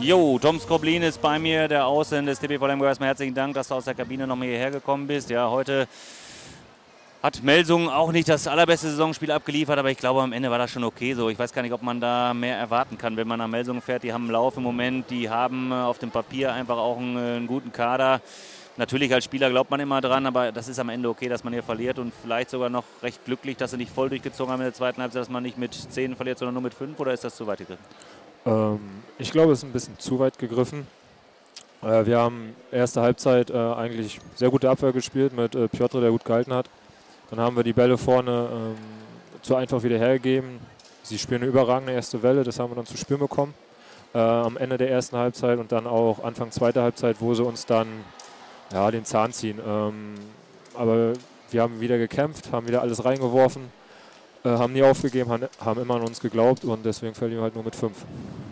Jo, Tom Skroblin ist bei mir, der Außen des Lemgo. Erstmal herzlichen Dank, dass du aus der Kabine noch mal hierher gekommen bist. Ja, heute hat Melsung auch nicht das allerbeste Saisonspiel abgeliefert, aber ich glaube, am Ende war das schon okay so. Ich weiß gar nicht, ob man da mehr erwarten kann, wenn man nach Melsung fährt. Die haben einen Lauf im Moment, die haben auf dem Papier einfach auch einen, einen guten Kader. Natürlich als Spieler glaubt man immer dran, aber das ist am Ende okay, dass man hier verliert und vielleicht sogar noch recht glücklich, dass sie nicht voll durchgezogen haben in der zweiten Halbzeit, dass man nicht mit 10 verliert, sondern nur mit 5 oder ist das zu weit gegriffen? Ähm, ich glaube, es ist ein bisschen zu weit gegriffen. Äh, wir haben erste Halbzeit äh, eigentlich sehr gute Abwehr gespielt mit äh, Piotr, der gut gehalten hat. Dann haben wir die Bälle vorne ähm, zu einfach wieder hergegeben. Sie spielen eine überragende erste Welle, das haben wir dann zu spüren bekommen. Äh, am Ende der ersten Halbzeit und dann auch Anfang zweiter Halbzeit, wo sie uns dann ja, den Zahn ziehen. Ähm, aber wir haben wieder gekämpft, haben wieder alles reingeworfen, äh, haben nie aufgegeben, haben, immer an uns geglaubt und deswegen verlieren wir halt nur mit fünf.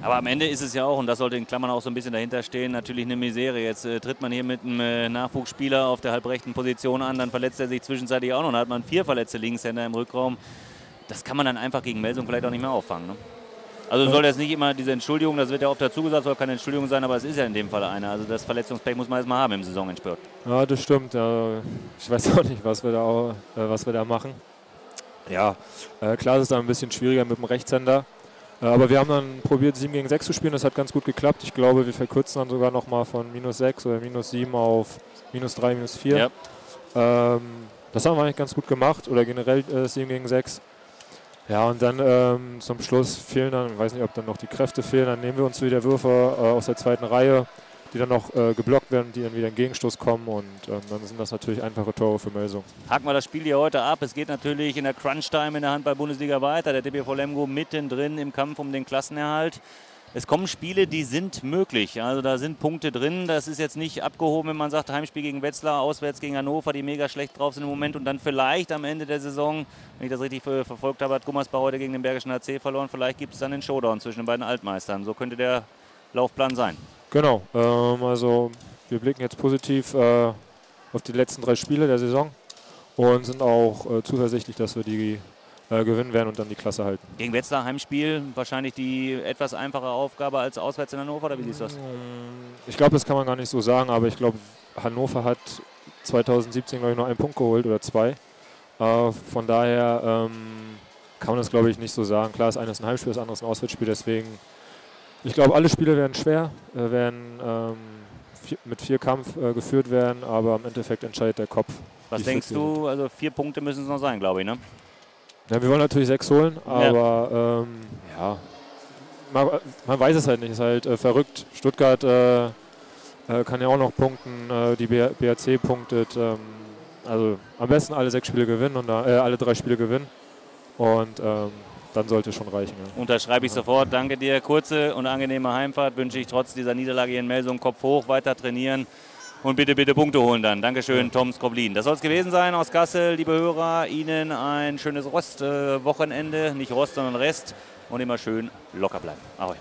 Aber am Ende ist es ja auch, und das sollte in Klammern auch so ein bisschen dahinter stehen, natürlich eine Misere. Jetzt äh, tritt man hier mit einem äh, Nachwuchsspieler auf der halbrechten Position an, dann verletzt er sich zwischenzeitlich auch noch, dann hat man vier verletzte Linkshänder im Rückraum. Das kann man dann einfach gegen Melsung vielleicht auch nicht mehr auffangen. Ne? Also soll jetzt nicht immer diese Entschuldigung, das wird ja oft dazu gesagt, soll keine Entschuldigung sein, aber es ist ja in dem Fall eine. Also das Verletzungspech muss man erstmal haben im Saisonendspurt. Ja, das stimmt. Ich weiß auch nicht, was wir da, auch, äh, was wir da machen. Ja, äh, klar ist es dann ein bisschen schwieriger mit dem Rechtshänder. Äh, aber wir haben dann probiert, 7 gegen 6 zu spielen. Das hat ganz gut geklappt. Ich glaube, wir verkürzen dann sogar nochmal von minus 6 oder minus 7 auf minus 3, minus 4. Ja. Ähm, das haben wir eigentlich ganz gut gemacht. Oder generell äh, 7 gegen 6. Ja, und dann ähm, zum Schluss fehlen dann, ich weiß nicht, ob dann noch die Kräfte fehlen, dann nehmen wir uns wieder Würfe äh, aus der zweiten Reihe, die dann noch äh, geblockt werden, die dann wieder in Gegenstoß kommen und ähm, dann sind das natürlich einfache Tore für Melsung. Haken wir das Spiel hier heute ab. Es geht natürlich in der Crunch-Time in der Handball-Bundesliga weiter. Der DBV Lemgo mittendrin im Kampf um den Klassenerhalt es kommen Spiele, die sind möglich. Also da sind Punkte drin. Das ist jetzt nicht abgehoben, wenn man sagt, Heimspiel gegen Wetzlar, auswärts gegen Hannover, die mega schlecht drauf sind im Moment. Und dann vielleicht am Ende der Saison, wenn ich das richtig verfolgt habe, hat Gummersbach heute gegen den Bergischen AC verloren. Vielleicht gibt es dann den Showdown zwischen den beiden Altmeistern. So könnte der Laufplan sein. Genau. Ähm, also wir blicken jetzt positiv äh, auf die letzten drei Spiele der Saison und sind auch äh, zuversichtlich, dass wir die äh, gewinnen werden und dann die Klasse halten. Gegen Wetzlar Heimspiel wahrscheinlich die etwas einfache Aufgabe als auswärts in Hannover, oder wie siehst du das? Mm, ich glaube, das kann man gar nicht so sagen, aber ich glaube, Hannover hat 2017, glaube ich, noch einen Punkt geholt oder zwei. Äh, von daher ähm, kann man das, glaube ich, nicht so sagen. Klar, das eine ist ein Heimspiel, das andere ist ein Auswärtsspiel, deswegen, ich glaube, alle Spiele werden schwer, äh, werden ähm, vier, mit vier Kampf äh, geführt werden, aber im Endeffekt entscheidet der Kopf. Was denkst du? Also vier Punkte müssen es noch sein, glaube ich, ne? Ja, wir wollen natürlich sechs holen, aber ja, ähm, ja man, man, weiß es halt nicht. Ist halt äh, verrückt. Stuttgart äh, äh kann ja auch noch punkten, äh, die BRC punktet. Ähm, also am besten alle sechs Spiele gewinnen und alle drei Spiele gewinnen. Und ähm, dann sollte es schon reichen. Ja. Unterschreibe ich sofort. Danke dir. Kurze und angenehme Heimfahrt wünsche ich trotz dieser Niederlage hier in Melsung. Kopf hoch, weiter trainieren und bitte, bitte Punkte holen dann. Dankeschön, Tom Skoblin. Das soll es gewesen sein aus Kassel, liebe Hörer. Ihnen ein schönes Rostwochenende. Nicht Rost, sondern Rest. Und immer schön locker bleiben. Ahoi.